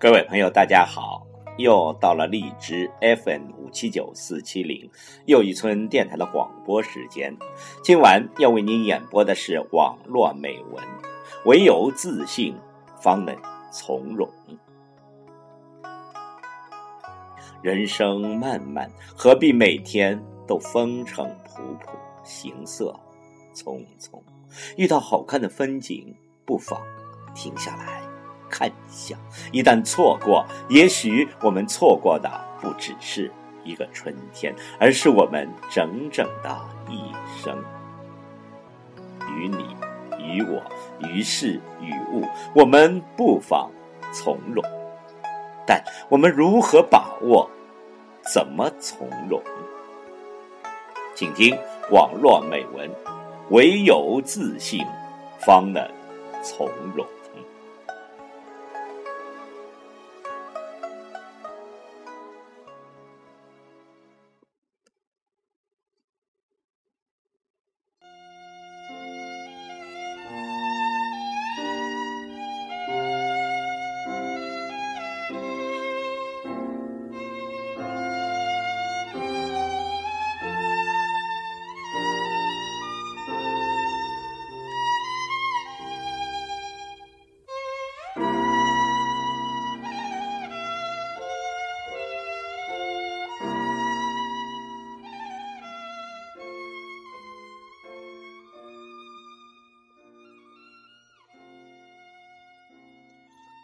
各位朋友，大家好！又到了荔枝 FM 五七九四七零又一村电台的广播时间。今晚要为您演播的是网络美文：唯有自信，方能从容。人生漫漫，何必每天都风尘仆仆、行色匆匆？遇到好看的风景，不妨停下来。看一下，一旦错过，也许我们错过的不只是一个春天，而是我们整整的一生。于你，于我，于事于物，我们不妨从容。但我们如何把握？怎么从容？请听网络美文：唯有自信，方能从容。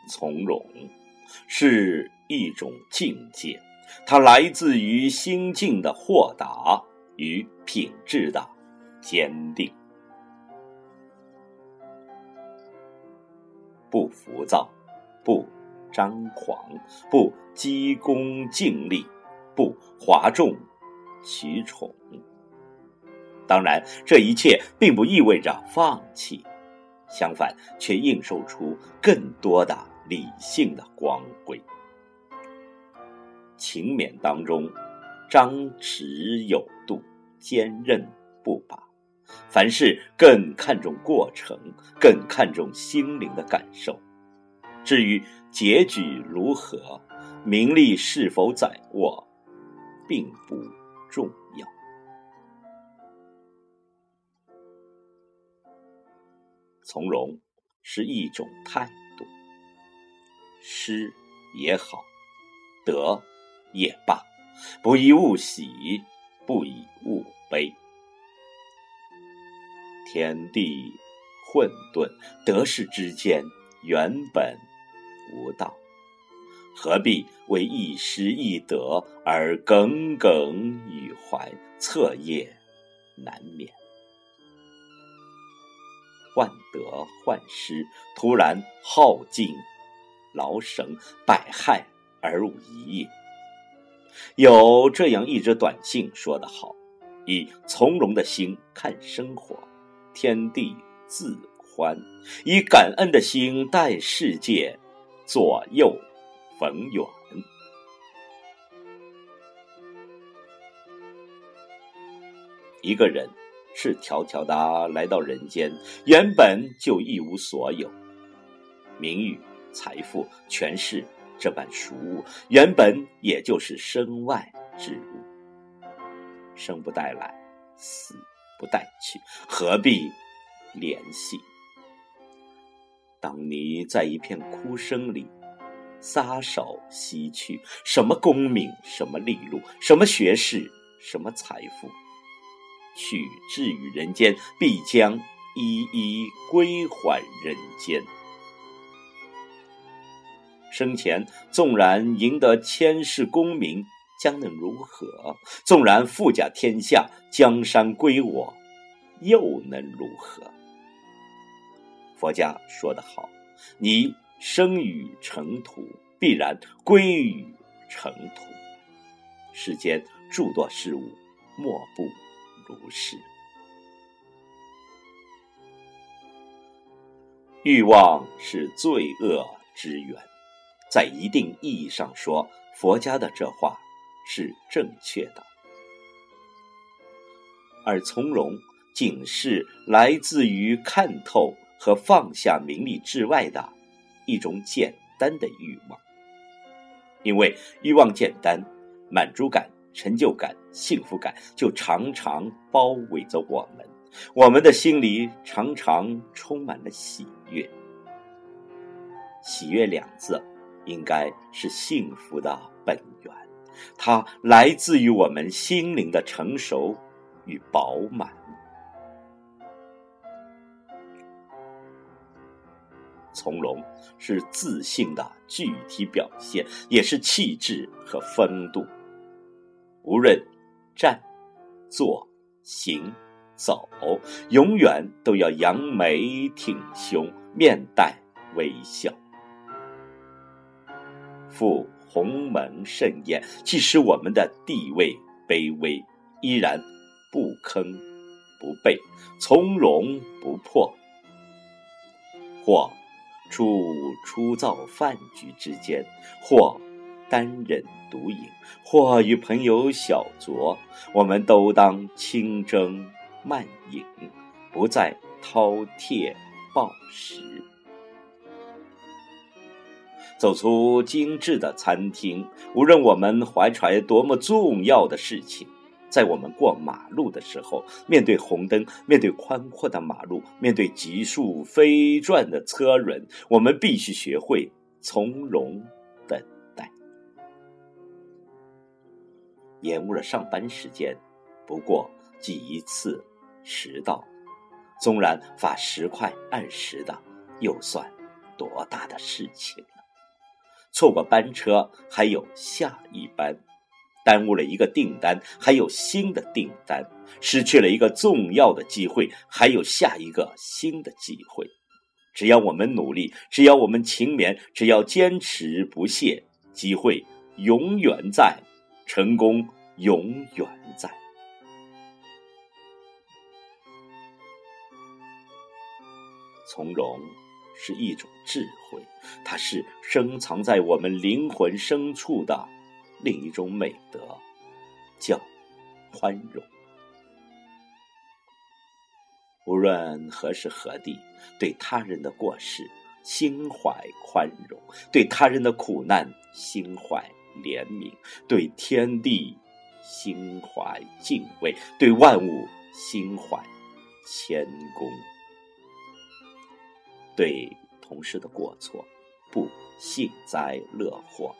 从容是一种境界，它来自于心境的豁达与品质的坚定。不浮躁，不张狂，不急功近利，不哗众取宠。当然，这一切并不意味着放弃，相反，却映射出更多的。理性的光辉，勤勉当中，张弛有度，坚韧不拔。凡事更看重过程，更看重心灵的感受。至于结局如何，名利是否在握，并不重要。从容是一种态度。失也好，得也罢，不以物喜，不以物悲。天地混沌，得失之间原本无道，何必为一失一得而耿耿于怀，彻夜难眠？患得患失，突然耗尽。劳神百害而无一益。有这样一则短信说得好：“以从容的心看生活，天地自宽；以感恩的心待世界，左右逢源。”一个人赤条条的来到人间，原本就一无所有，名誉。财富、权势这般俗物，原本也就是身外之物。生不带来，死不带去，何必联系？当你在一片哭声里撒手西去，什么功名，什么利禄，什么学识，什么财富，取之于人间，必将一一归还人间。生前纵然赢得千世功名，将能如何？纵然富甲天下，江山归我，又能如何？佛家说得好：“你生于尘土，必然归于尘土。”世间诸多事物，莫不如是。欲望是罪恶之源。在一定意义上说，佛家的这话是正确的，而从容仅是来自于看透和放下名利之外的一种简单的欲望。因为欲望简单，满足感、成就感、幸福感就常常包围着我们，我们的心里常常充满了喜悦。喜悦两字，应该是幸福的本源，它来自于我们心灵的成熟与饱满。从容是自信的具体表现，也是气质和风度。无论站、坐、行、走，永远都要扬眉挺胸，面带微笑。赴鸿门盛宴，即使我们的地位卑微，依然不吭不悖，从容不迫，或。出出造饭局之间，或单人独饮，或与朋友小酌，我们都当轻斟慢饮，不再饕餮暴食。走出精致的餐厅，无论我们怀揣多么重要的事情。在我们过马路的时候，面对红灯，面对宽阔的马路，面对急速飞转的车轮，我们必须学会从容等待。延误了上班时间，不过记一次迟到，纵然罚十块按十的，又算多大的事情？错过班车，还有下一班。耽误了一个订单，还有新的订单；失去了一个重要的机会，还有下一个新的机会。只要我们努力，只要我们勤勉，只要坚持不懈，机会永远在，成功永远在。从容是一种智慧，它是深藏在我们灵魂深处的。另一种美德叫宽容。无论何时何地，对他人的过失心怀宽容，对他人的苦难心怀怜悯，对天地心怀敬畏，对万物心怀谦恭。对同事的过错不幸灾乐祸。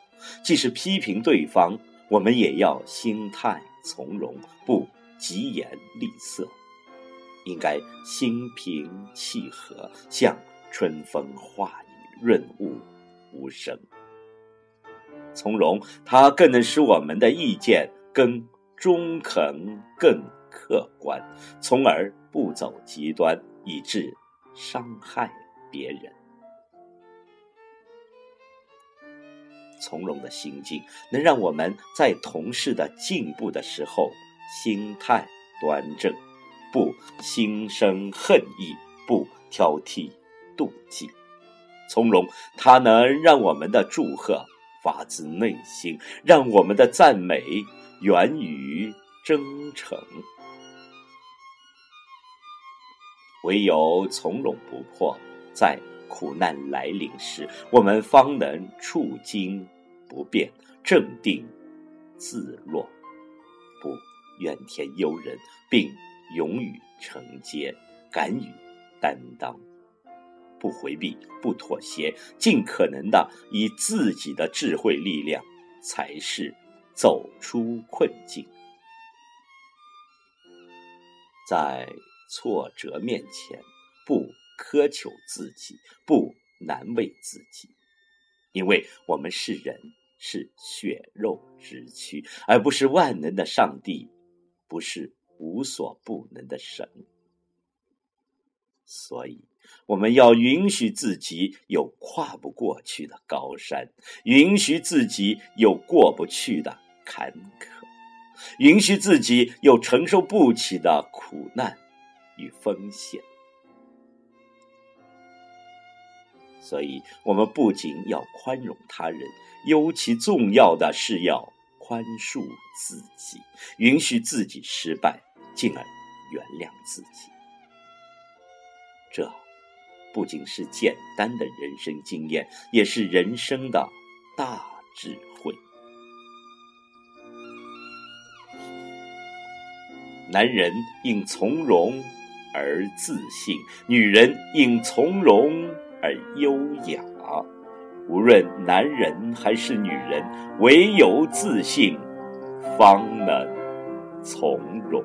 即使批评对方，我们也要心态从容，不疾言厉色，应该心平气和，像春风化雨，润物无声。从容，它更能使我们的意见更中肯、更客观，从而不走极端，以致伤害别人。从容的心境，能让我们在同事的进步的时候，心态端正，不心生恨意，不挑剔妒忌。从容，它能让我们的祝贺发自内心，让我们的赞美源于真诚。唯有从容不迫，在苦难来临时，我们方能处惊。不变，镇定自若，不怨天尤人，并勇于承接，敢于担当，不回避，不妥协，尽可能的以自己的智慧力量，才是走出困境。在挫折面前，不苛求自己，不难为自己。因为我们是人，是血肉之躯，而不是万能的上帝，不是无所不能的神。所以，我们要允许自己有跨不过去的高山，允许自己有过不去的坎坷，允许自己有承受不起的苦难与风险。所以我们不仅要宽容他人尤其重要的是要宽恕自己允许自己失败进而原谅自己。这不仅是简单的人生经验也是人生的大智慧。男人应从容而自信女人应从容而优雅。无论男人还是女人，唯有自信，方能从容。